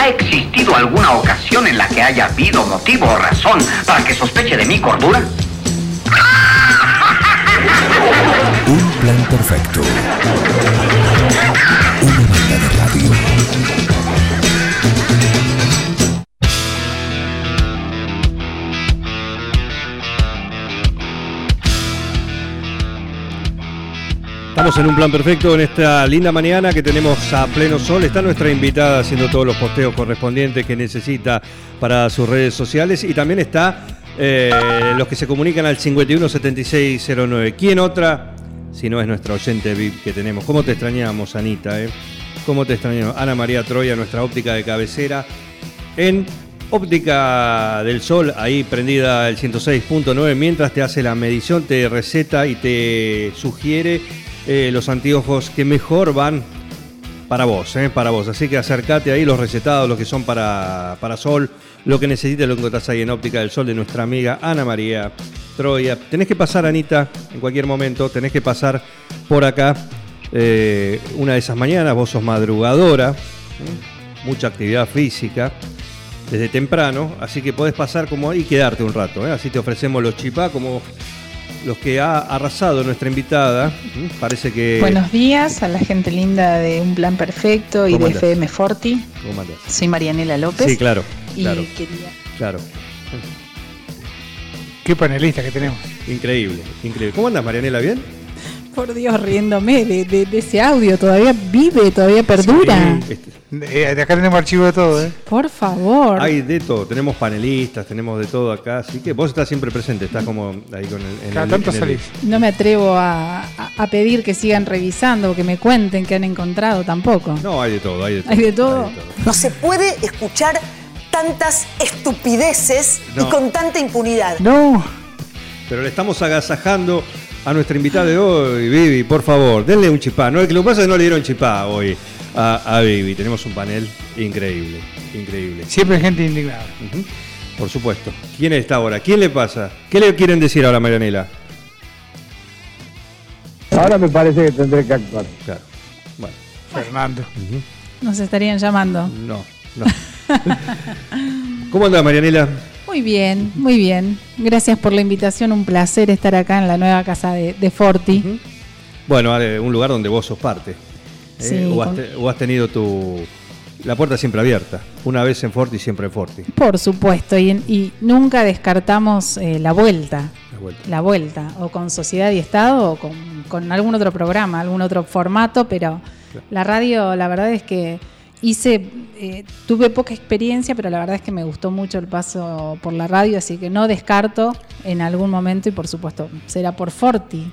¿Ha existido alguna ocasión en la que haya habido motivo o razón para que sospeche de mi cordura? Un plan perfecto. Estamos en un plan perfecto en esta linda mañana que tenemos a pleno sol. Está nuestra invitada haciendo todos los posteos correspondientes que necesita para sus redes sociales y también está eh, los que se comunican al 517609. ¿Quién otra? Si no es nuestra oyente VIP que tenemos. ¿Cómo te extrañamos, Anita? eh? ¿Cómo te extrañamos? Ana María Troya, nuestra óptica de cabecera. En Óptica del Sol, ahí prendida el 106.9, mientras te hace la medición, te receta y te sugiere eh, los anteojos que mejor van para vos, eh, para vos. Así que acércate ahí, los recetados, los que son para, para sol, lo que necesites, lo encontrás ahí en Óptica del Sol de nuestra amiga Ana María Troya. Tenés que pasar, Anita, en cualquier momento, tenés que pasar por acá eh, una de esas mañanas, vos sos madrugadora, ¿eh? mucha actividad física desde temprano, así que podés pasar como y quedarte un rato. Así te ofrecemos los chipá como los que ha arrasado nuestra invitada. Parece que... Buenos días a la gente linda de Un Plan Perfecto y ¿Cómo de andás? FM Forti. ¿Cómo andás? Soy Marianela López. Sí, claro, Y claro, quería claro. Qué panelista que tenemos. Increíble, increíble. ¿Cómo andas, Marianela? ¿Bien? Por Dios, riéndome de, de- de ese audio. Todavía vive, todavía perdura. Sí, este, Eh, de acá tenemos archivo de todo, ¿eh? Por favor. hay de todo, tenemos panelistas, tenemos de todo acá, así que vos estás siempre presente, estás como ahí con el... en Cada el- tanto en el- salís. No me atrevo a, pedir que sigan revisando o que me cuenten qué han encontrado tampoco. No, hay de todo, hay de todo. ¿Hay de todo? No se puede escuchar tantas estupideces No. y con tanta impunidad. No. Pero le estamos agasajando a nuestra invitada de hoy, Vivi, por favor, denle un chipá. No, lo que pasa es que no le dieron chipá hoy a, a Vivi. Tenemos un panel increíble, increíble. Siempre gente indignada. Por supuesto. ¿Quién está ahora? ¿Quién le pasa? ¿Qué le quieren decir ahora, Marianela? Ahora me parece que tendré que actuar. Claro. Bueno, Fernando. Nos estarían llamando. no, no. ¿Cómo anda, Marianela? Muy bien, muy bien. Gracias por la invitación. Un placer estar acá en la nueva casa de, de Forti. Bueno, Ale, un lugar donde vos sos parte. ¿eh? Sí, o, has con- te- o has tenido tu... La puerta siempre abierta. Una vez en Forti, siempre en Forti. Por supuesto, y, en- y nunca descartamos eh, la vuelta. La vuelta. La vuelta, o con Sociedad y Estado, o con, con algún otro programa, algún otro formato, pero la radio, la verdad es que hice, eh, tuve poca experiencia, pero la verdad es que me gustó mucho el paso por la radio, así que no descarto en algún momento, y por supuesto, será por Forti.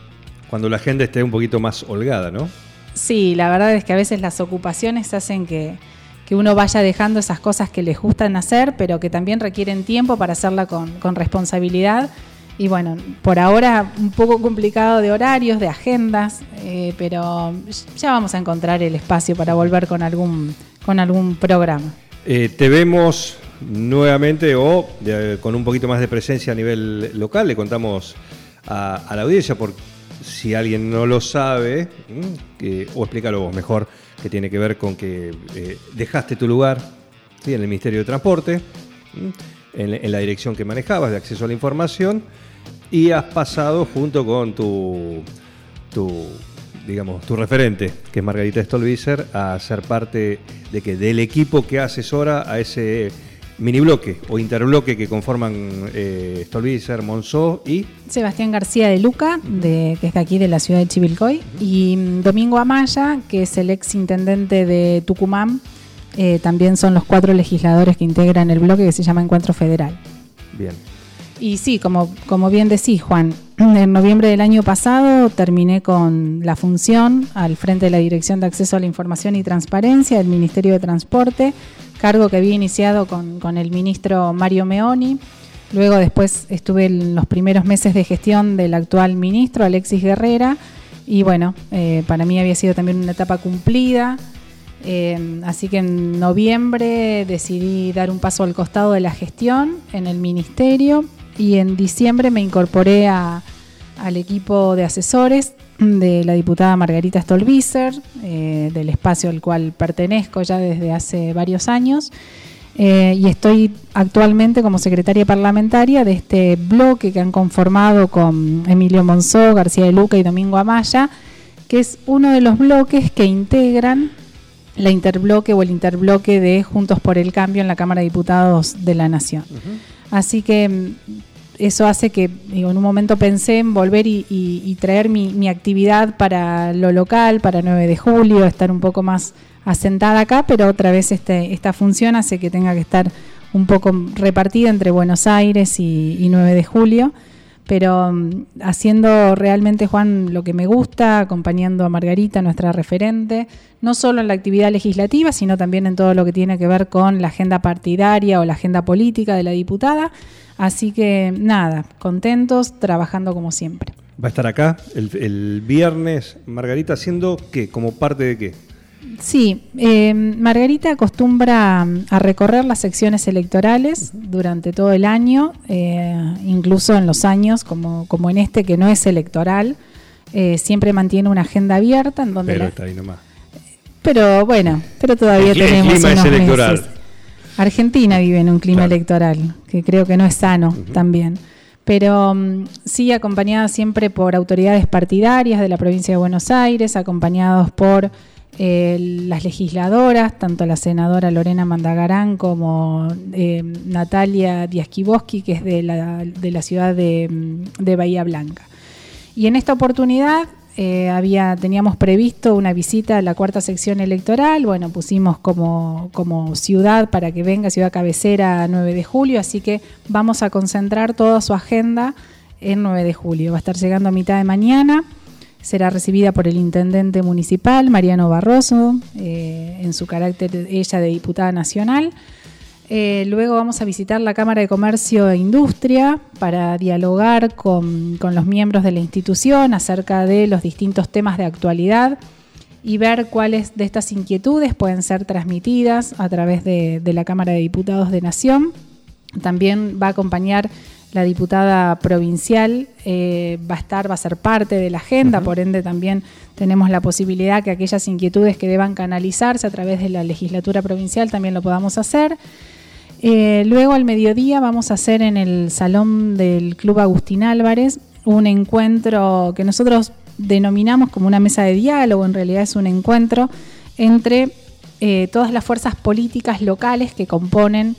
Cuando la agenda esté un poquito más holgada, ¿no? Sí, la verdad es que a veces las ocupaciones hacen que, que uno vaya dejando esas cosas que les gustan hacer, pero que también requieren tiempo para hacerla con, con responsabilidad. Y bueno, por ahora un poco complicado de horarios, de agendas, eh, pero ya vamos a encontrar el espacio para volver con algún, con algún programa. Eh, te vemos nuevamente o con un poquito más de presencia a nivel local. Le contamos a, la audiencia, por si alguien no lo sabe, que- o explícalo mejor, que tiene que ver con que eh, dejaste tu lugar ¿sí? en el Ministerio de Transporte, en, en la dirección que manejabas de acceso a la información, y has pasado junto con tu, tu digamos, tu referente, que es Margarita Stolbizer, a ser parte de que del equipo que asesora a ese mini bloque o interbloque que conforman eh, Stolbizer, Monzó y Sebastián García de Luca, de, que es de aquí de la ciudad de Chivilcoy, y mm, Domingo Amaya, que es el ex intendente de Tucumán. Eh, también son los cuatro legisladores que integran el bloque que se llama Encuentro Federal. bien. Y sí, como, bien decís, Juan, en noviembre del año pasado terminé con la función al frente de la Dirección de Acceso a la Información y Transparencia del Ministerio de Transporte, cargo que había iniciado con, con el ministro Mario Meoni. Luego después estuve en los primeros meses de gestión del actual ministro, Alexis Guerrera, y bueno, eh, para mí había sido también una etapa cumplida. Eh, así que en noviembre decidí dar un paso al costado de la gestión en el ministerio y en diciembre me incorporé a- al equipo de asesores de la diputada Margarita Stolbizer, eh, del espacio al cual pertenezco ya desde hace varios años. Eh, y estoy actualmente como secretaria parlamentaria de este bloque que han conformado con Emilio Monzó, García de Luca y Domingo Amaya, que es uno de los bloques que integran la interbloque o el interbloque de Juntos por el Cambio en la Cámara de Diputados de la Nación. Así que mm, eso hace que digo, en un momento pensé en volver y, traer mi, mi actividad para lo local, para 9 de julio, estar un poco más asentada acá, pero otra vez este, esta función hace que tenga que estar un poco repartida entre Buenos Aires y, y 9 de julio, pero mm, haciendo realmente, Juan, lo que me gusta, acompañando a Margarita, nuestra referente, no solo en la actividad legislativa, sino también en todo lo que tiene que ver con la agenda partidaria o la agenda política de la diputada. Así que nada, contentos, trabajando como siempre. Va a estar acá el, el viernes, Margarita, haciendo qué, como parte de qué. Sí, eh, Margarita acostumbra mm, a recorrer las secciones electorales durante todo el año, eh, incluso en los años como, como en este que no es electoral, eh, siempre mantiene una agenda abierta en donde Pero la- está ahí nomás. pero bueno, pero todavía El cli- el tenemos clima es unos electoral. meses. Argentina vive en un clima Claro. electoral, que creo que no es sano también. Pero mm, sí acompañada siempre por autoridades partidarias de la provincia de Buenos Aires, acompañados por eh, las legisladoras, tanto la senadora Lorena Mandagarán como eh, Natalia Diasquiboski, que es de la, de la ciudad de, Bahía Blanca. Y en esta oportunidad eh, había, teníamos previsto una visita a la cuarta sección electoral. Bueno, pusimos como, como ciudad para que venga, ciudad cabecera 9 de julio, así que vamos a concentrar toda su agenda en 9 de julio. Va a estar llegando a mitad de mañana. Será recibida por el intendente municipal, Mariano Barroso, eh, en su carácter ella de diputada nacional. Eh, luego vamos a visitar la Cámara de Comercio e Industria para dialogar con, con los miembros de la institución acerca de los distintos temas de actualidad y ver cuáles de estas inquietudes pueden ser transmitidas a través de, de la Cámara de Diputados de Nación. También va a acompañar la diputada provincial, eh, va a estar, va a ser parte de la agenda, por ende también tenemos la posibilidad que aquellas inquietudes que deban canalizarse a través de la legislatura provincial también lo podamos hacer. Eh, luego al mediodía vamos a hacer en el salón del Club Agustín Álvarez un encuentro que nosotros denominamos como una mesa de diálogo, en realidad es un encuentro entre eh, todas las fuerzas políticas locales que componen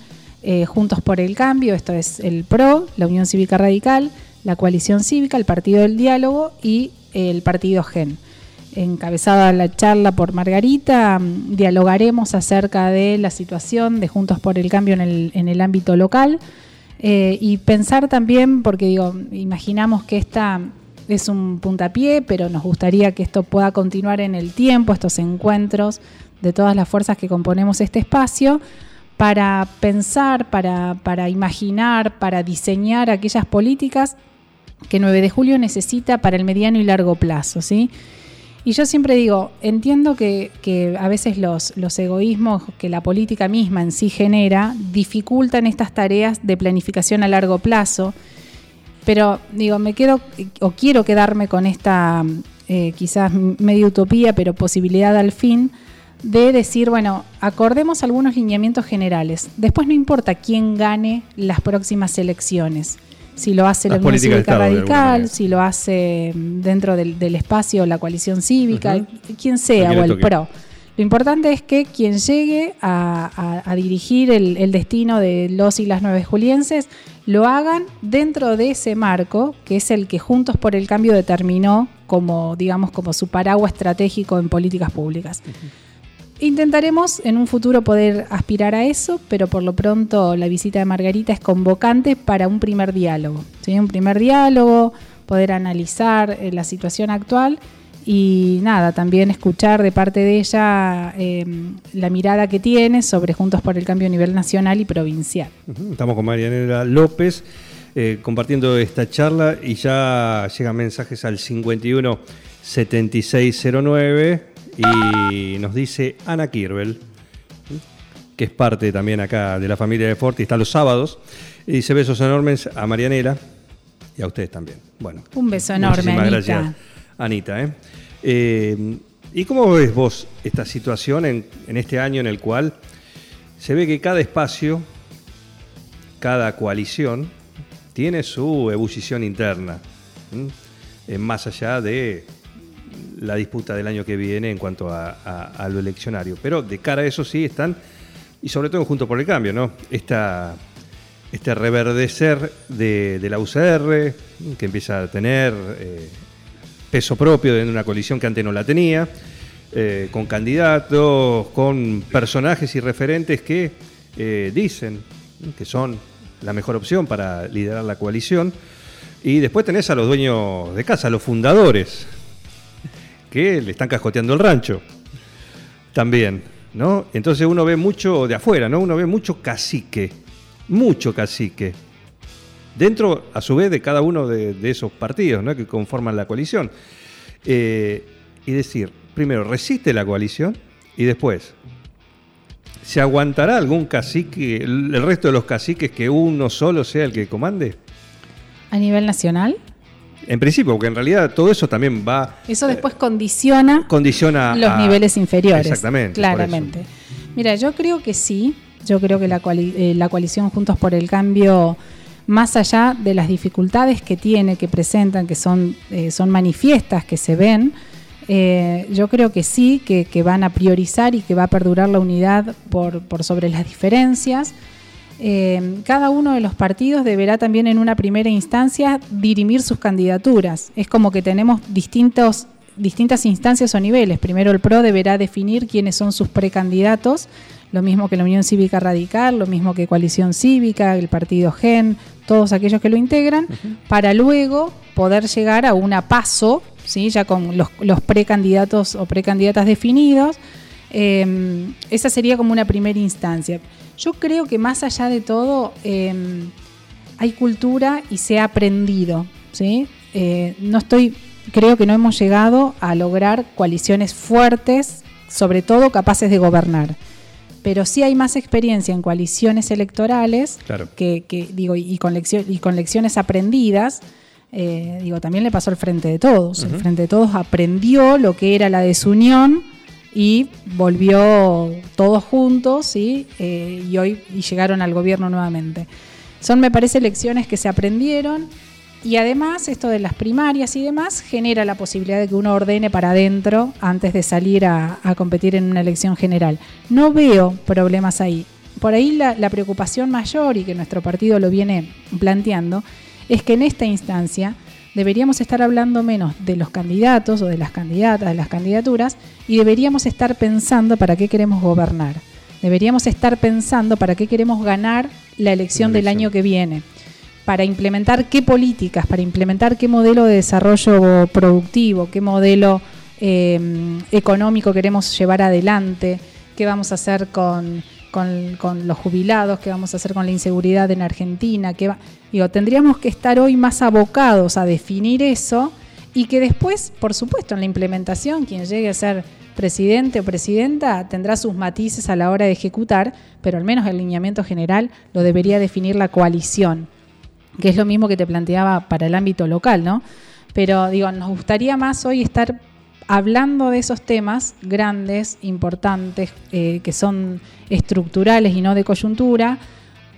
eh, Juntos por el Cambio, esto es el PRO, la Unión Cívica Radical, la Coalición Cívica, el Partido del Diálogo y el Partido GEN. Encabezada la charla por Margarita, mm, dialogaremos acerca de la situación de Juntos por el Cambio en el, en el ámbito local eh, y pensar también, porque digo, imaginamos que esta es un puntapié, pero nos gustaría que esto pueda continuar en el tiempo, estos encuentros de todas las fuerzas que componemos este espacio, para pensar, para, imaginar, para diseñar aquellas políticas que 9 de julio necesita para el mediano y largo plazo, ¿sí? Y yo siempre digo, entiendo que, a veces los, los egoísmos que la política misma en sí genera dificultan estas tareas de planificación a largo plazo, pero digo, me quedo o quiero quedarme con esta eh, quizás medio utopía, pero posibilidad al fin de decir, bueno, acordemos algunos lineamientos generales. Después no importa quién gane las próximas elecciones. Si lo hace la Unión Cívica Radical, si lo hace mm, dentro del, del espacio la coalición cívica, quien sea, o el toque. PRO. Lo importante es que quien llegue a, a- a dirigir el, el destino de los y las nueve julienses lo hagan dentro de ese marco, que es el que Juntos por el Cambio determinó como, digamos, como su paraguas estratégico en políticas públicas. Intentaremos en un futuro poder aspirar a eso, pero por lo pronto la visita de Margarita es convocante para un primer diálogo. ¿sí? Un primer diálogo, poder analizar eh, la situación actual y nada, también escuchar de parte de ella eh, la mirada que tiene sobre Juntos por el Cambio a nivel nacional y provincial. Estamos con Marianela López eh, compartiendo esta charla y ya llegan mensajes al 51 7609 y nos dice Ana Kirbel, que es parte también acá de la familia de Forti, está los sábados, y dice besos enormes a Marianela y a ustedes también. Bueno, Un beso enorme, muchísimas Anita. gracias Anita. ¿eh? Eh, ¿Y cómo ves vos esta situación en, en este año en el cual se ve que cada espacio, cada coalición, tiene su ebullición interna. Eh, más allá de la disputa del año que viene en cuanto a, lo eleccionario. Pero de cara a eso sí están, y sobre todo junto por el cambio, ¿no? Este reverdecer de, de la UCR, que empieza a tener eh, peso propio de una coalición que antes no la tenía, eh, con candidatos, con personajes y referentes que eh, dicen que son la mejor opción para liderar la coalición. Y después tenés a los dueños de casa, a los fundadores, que le están cascoteando el rancho también, ¿no? Entonces uno ve mucho de afuera, ¿no? Uno ve mucho cacique, mucho cacique. Dentro, a su vez, de cada uno de, esos partidos, ¿no? Que conforman la coalición. Eh, y decir, primero, resiste la coalición y después, ¿se aguantará algún cacique, el resto de los caciques que uno solo sea el que comande? A nivel nacional, En principio, porque en realidad todo eso también va eso después condiciona condiciona los a- niveles inferiores. Exactamente. Claramente. Mira, yo creo que sí. Yo creo que la, coali- eh, la coalición Juntos por el Cambio, más allá de las dificultades que tiene, que presentan, que son, eh, son manifiestas, que se ven, eh, yo creo que sí, que, que van a priorizar y que va a perdurar la unidad por, por sobre las diferencias. Eh, cada uno de los partidos deberá también en una primera instancia dirimir sus candidaturas. Es como que tenemos distintos, distintas instancias o niveles. Primero el PRO deberá definir quiénes son sus precandidatos, lo mismo que la Unión Cívica Radical, lo mismo que Coalición Cívica, el Partido GEN, todos aquellos que lo integran, para luego poder llegar a una paso, ¿sí? ya con los, los precandidatos o precandidatas definidos. Eh, esa sería como una primera instancia. Yo creo que más allá de todo eh, hay cultura y se ha aprendido. ¿sí? Eh, no estoy, creo que no hemos llegado a lograr coaliciones fuertes, sobre todo capaces de gobernar. Pero sí hay más experiencia en coaliciones electorales Claro. que, que, digo y con, leccio- y con lecciones aprendidas. eh, digo, también le pasó al Frente de Todos. El Frente de Todos aprendió lo que era la desunión y volvió todos juntos ¿sí? Eh, y hoy y llegaron al gobierno nuevamente. Son, me parece, lecciones que se aprendieron y además esto de las primarias y demás genera la posibilidad de que uno ordene para adentro antes de salir a, competir en una elección general. No veo problemas ahí. Por ahí la preocupación mayor y que nuestro partido lo viene planteando es que en esta instancia deberíamos estar hablando menos de los candidatos o de las candidatas, de las candidaturas, y deberíamos estar pensando para qué queremos gobernar. Deberíamos estar pensando para qué queremos ganar la elección del año que viene, para implementar qué políticas, para implementar qué modelo de desarrollo productivo, qué modelo eh, económico queremos llevar adelante, qué vamos a hacer con, con- los jubilados, qué vamos a hacer con la inseguridad en Argentina. Qué va- Digo, tendríamos que estar hoy más abocados a definir eso y que después, por supuesto, en la implementación, quien llegue a ser presidente o presidenta tendrá sus matices a la hora de ejecutar, pero al menos el lineamiento general lo debería definir la coalición que es lo mismo que te planteaba para el ámbito local, ¿no? Pero digo, nos gustaría más hoy estar hablando de esos temas grandes, importantes, eh, que son estructurales y no de coyuntura,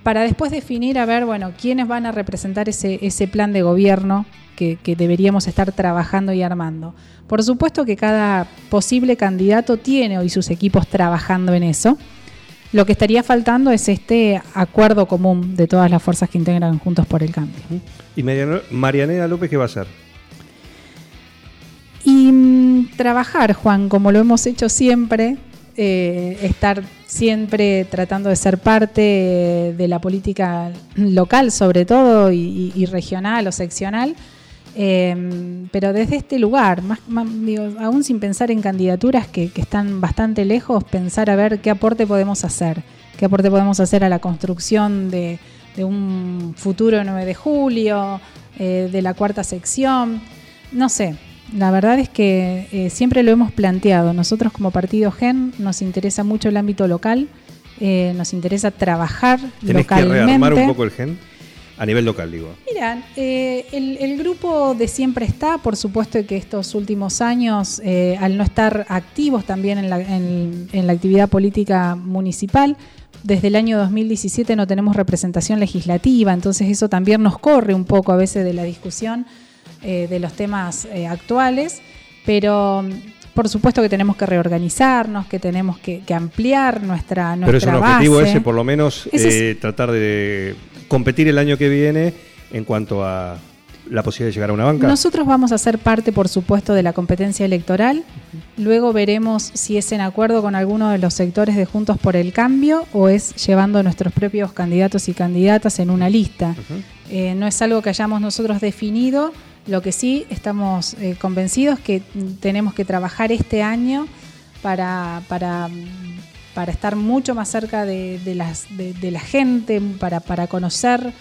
para después definir, a ver, bueno, quiénes van a representar ese, ese plan de gobierno que, deberíamos estar trabajando y armando. Por supuesto que cada posible candidato tiene hoy sus equipos trabajando en eso. Lo que estaría faltando es este acuerdo común de todas las fuerzas que integran Juntos por el Cambio. ¿Y Marianela López qué va a hacer? Trabajar, Juan, como lo hemos hecho siempre, eh, estar siempre tratando de ser parte de la política local, sobre todo, y, regional o seccional, eh, pero desde este lugar, más, más- aún sin pensar en candidaturas que, están bastante lejos, pensar a ver qué aporte podemos hacer, qué aporte podemos hacer a la construcción de, de un futuro 9 de julio, eh, de la cuarta sección, no sé. La verdad es que eh, siempre lo hemos planteado. Nosotros como partido GEN nos interesa mucho el ámbito local, eh, nos interesa trabajar ¿Tenés que localmente. rearmar un poco el gen? A nivel local, digo. Mira, eh, el, el grupo de siempre está, por supuesto que estos últimos años, eh, al no estar activos también en la, en- en la actividad política municipal, desde el año 2017 no tenemos representación legislativa, entonces eso también nos corre un poco a veces de la discusión eh, de los temas eh, actuales, pero mm, por supuesto que tenemos que reorganizarnos, que tenemos que, que ampliar nuestra, nuestra Pero es un objetivo base. ese, por lo menos, es- eh, tratar de competir el año que viene en cuanto a la posibilidad de llegar a una banca. Nosotros vamos a ser parte, por supuesto, de la competencia electoral. Luego veremos si es en acuerdo con alguno de los sectores de Juntos por el Cambio o es llevando nuestros propios candidatos y candidatas en una lista. Eh, no es algo que hayamos nosotros definido. Lo que sí estamos eh, convencidos que tenemos que trabajar este año para, para, para estar mucho más cerca de, de las, de la gente, para, para conocer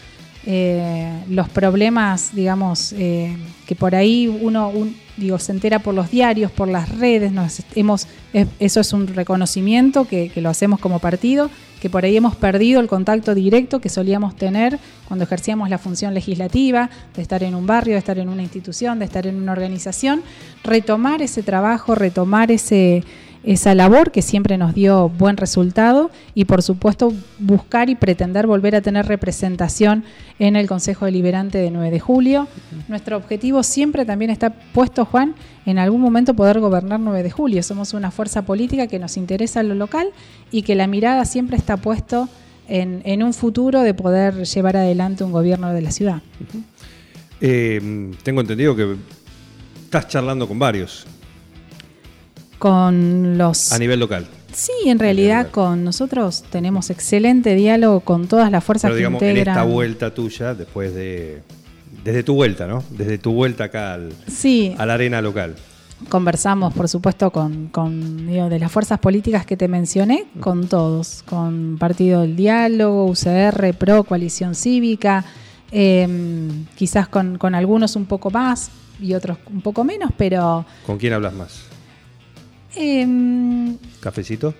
eh, los problemas, digamos, eh, que por ahí uno un- digo, se entera por los diarios, por las redes, nos hemos, es- eso es un reconocimiento que, que lo hacemos como partido, que por ahí hemos perdido el contacto directo que solíamos tener cuando ejercíamos la función legislativa, de estar en un barrio, de estar en una institución, de estar en una organización, retomar ese trabajo, retomar ese, esa labor que siempre nos dio buen resultado y por supuesto buscar y pretender volver a tener representación en el Consejo Deliberante de 9 de julio. Nuestro objetivo siempre también está puesto, Juan, en algún momento poder gobernar 9 de julio. Somos una fuerza política que nos interesa lo local y que la mirada siempre está puesto en, en un futuro de poder llevar adelante un gobierno de la ciudad. Eh, tengo entendido que estás charlando con varios Con los a nivel local. Sí, en realidad con nosotros tenemos excelente diálogo con todas las fuerzas Pero digamos, que en integran. esta vuelta tuya, después de. Desde tu vuelta, ¿no? Desde tu vuelta acá al- Sí, a la arena local. conversamos, por supuesto, con, con, digo, de las fuerzas políticas que te mencioné, con todos, con Partido del Diálogo, UCR, PRO, Coalición Cívica, eh, quizás con, con algunos un poco más y otros un poco menos, pero ¿Con quién hablas más? Eh, ¿Cafecito?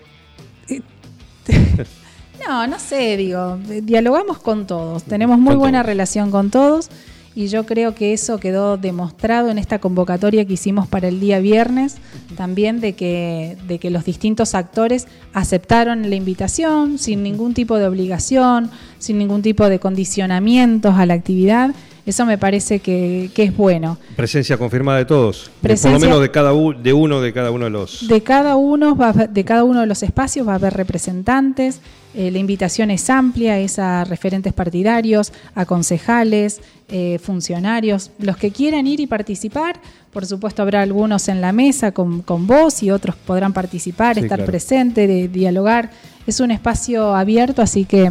No, no sé, digo, dialogamos con todos, tenemos muy buena todos. relación con todos y yo creo que eso quedó demostrado en esta convocatoria que hicimos para el día viernes, también de que, de que los distintos actores aceptaron la invitación sin ningún tipo de obligación, sin ningún tipo de condicionamientos a la actividad. Eso me parece que, que es bueno. Presencia confirmada de todos. De- por lo menos de cada de uno de cada uno de los. De cada uno, va de cada uno de los espacios va a haber representantes. eh, la invitación es amplia, es a referentes partidarios, a concejales, eh, funcionarios, los que quieran ir y participar. Por supuesto, habrá algunos en la mesa con, con vos y otros podrán participar, Sí, estar claro. presente, de, dialogar. Es un espacio abierto, así que.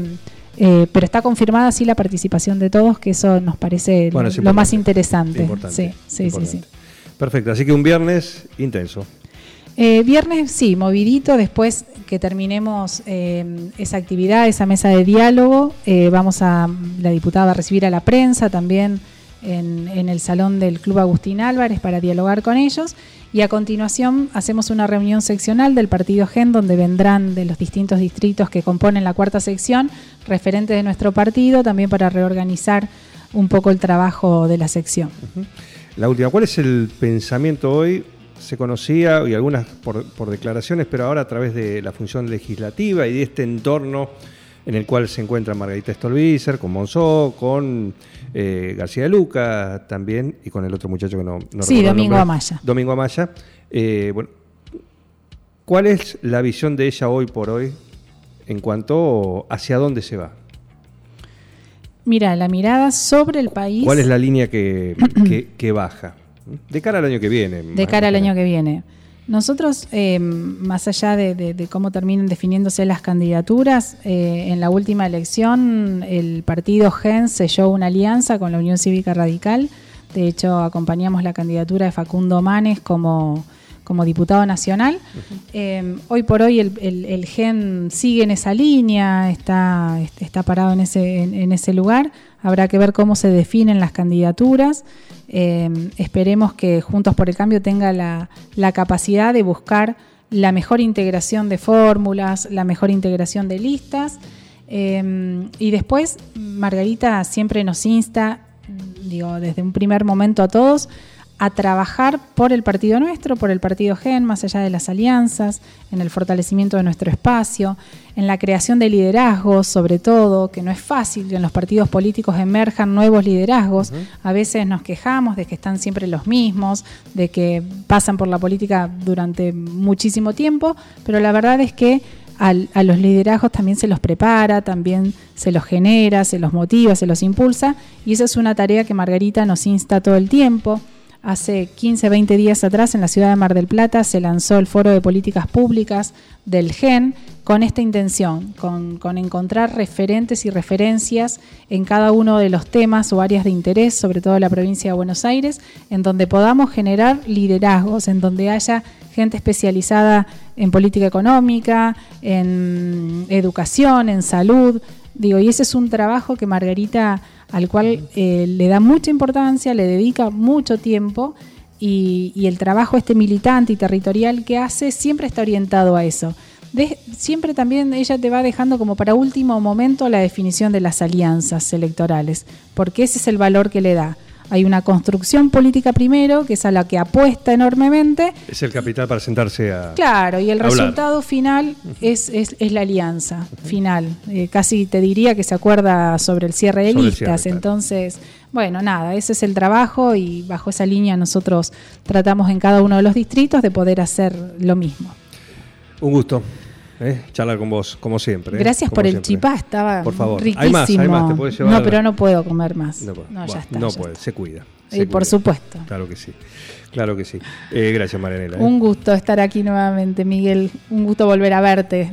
Eh, pero está confirmada así la participación de todos, que eso nos parece Bueno, lo, más interesante. Importante, Sí, sí, importante. sí, sí. Perfecto, así que un viernes intenso. Eh, viernes, sí, movidito. Después que terminemos eh, esa actividad, esa mesa de diálogo, eh, vamos a, la diputada va a recibir a la prensa también en, el salón del Club Agustín Álvarez para dialogar con ellos. Y a continuación hacemos una reunión seccional del partido GEN, donde vendrán de los distintos distritos que componen la cuarta sección referentes de nuestro partido, también para reorganizar un poco el trabajo de la sección. La última, ¿cuál es el pensamiento hoy? Se conocía, y algunas por, por declaraciones, pero ahora a través de la función legislativa y de este entorno en el cual se encuentra Margarita Stolbizer, con Monzó, con eh, García de Luca también, y con el otro muchacho que no, no Sí, Domingo nombre. Amaya. Domingo Amaya. Eh, bueno, ¿Cuál es la visión de ella hoy por hoy en cuanto hacia dónde se va? Mira, la mirada sobre el país. ¿Cuál es la línea que, que- que baja? De cara al año que viene. de cara al año que viene. Nosotros, eh, más allá de, cómo terminen definiéndose las candidaturas, eh, en la última elección el partido GEN selló una alianza con la Unión Cívica Radical. De hecho, acompañamos la candidatura de Facundo Manes como, como diputado nacional. Eh, hoy por hoy el, GEN sigue en esa línea, está, está parado en ese, en ese lugar. Habrá que ver cómo se definen las candidaturas. Eh, esperemos que Juntos por el Cambio tenga la, capacidad de buscar la mejor integración de fórmulas, la mejor integración de listas. Eh, y después, Margarita siempre nos insta, digo, desde un primer momento a todos, a trabajar por el partido nuestro, por el partido GEN, más allá de las alianzas, en el fortalecimiento de nuestro espacio, en la creación de liderazgos, sobre todo, que no es fácil que en los partidos políticos emerjan nuevos liderazgos. A veces nos quejamos de que están siempre los mismos, de que pasan por la política durante muchísimo tiempo, pero la verdad es que al- a los liderazgos también se los prepara, también se los genera, se los motiva, se los impulsa, y esa es una tarea que Margarita nos insta todo el tiempo. Hace 15, 20 días atrás en la ciudad de Mar del Plata se lanzó el Foro de Políticas Públicas del GEN con esta intención, con, con encontrar referentes y referencias en cada uno de los temas o áreas de interés, sobre todo en la provincia de Buenos Aires, en donde podamos generar liderazgos, en donde haya gente especializada en política económica, en educación, en salud. Digo, y ese es un trabajo que Margarita, al cual eh, le da mucha importancia, le dedica mucho tiempo y, el trabajo este militante y territorial que hace siempre está orientado a eso. Siempre también ella te va dejando como para último momento la definición de las alianzas electorales, porque ese es el valor que le da. Hay una construcción política primero, que es a la que apuesta enormemente, Es el capital para sentarse a. Claro, y el hablar. resultado final es, es, es la alianza final. Eh, casi te diría que se acuerda sobre el cierre de Sobre listas. cierre, claro. Entonces, bueno, nada, ese es el trabajo y bajo esa línea nosotros tratamos en cada uno de los distritos de poder hacer lo mismo. Un gusto. ¿Eh? Charlar con vos, como siempre. ¿eh? Gracias Como por el chipá, estaba Por favor. riquísimo. Hay más, hay más, te puedes llevar- No, pero no puedo comer más. No, ya está. no ya puede, está. se cuida. Y se por cuida. supuesto. Claro que sí. Claro que sí. Eh, gracias, Marianela. ¿eh? Un gusto estar aquí nuevamente, Miguel. Un gusto volver a verte.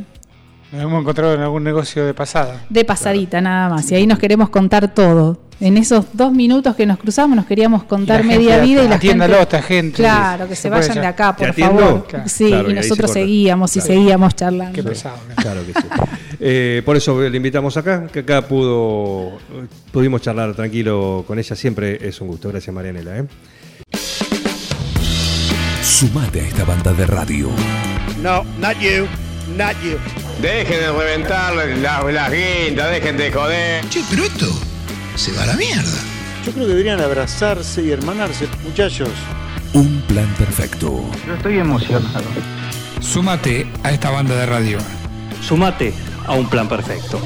Nos hemos encontrado en algún negocio de pasada. De pasadita, nada más. Y ahí nos queremos contar todo. En esos dos minutos que nos cruzamos nos queríamos contar Y la media gente, vida y la atiéndalo gente... a esta gente. Claro, que Se vayan de acá, ¿Te por favor. Claro. Sí, Claro, y nosotros seguíamos y seguíamos charlando. Qué pesado. Claro que sí. Eh, por eso le invitamos acá, que acá pudo, pudimos charlar tranquilo con ella. Siempre es un gusto. Gracias, Marianela. ¿eh? Sumate a esta banda de radio. No, not you, not you. Dejen de reventar las la guindas, dejen de joder. Che, pero esto se va a la mierda. Yo creo que deberían abrazarse y hermanarse, muchachos. Un plan perfecto. Yo estoy emocionado. Súmate a esta banda de radio. Sumate a un plan perfecto.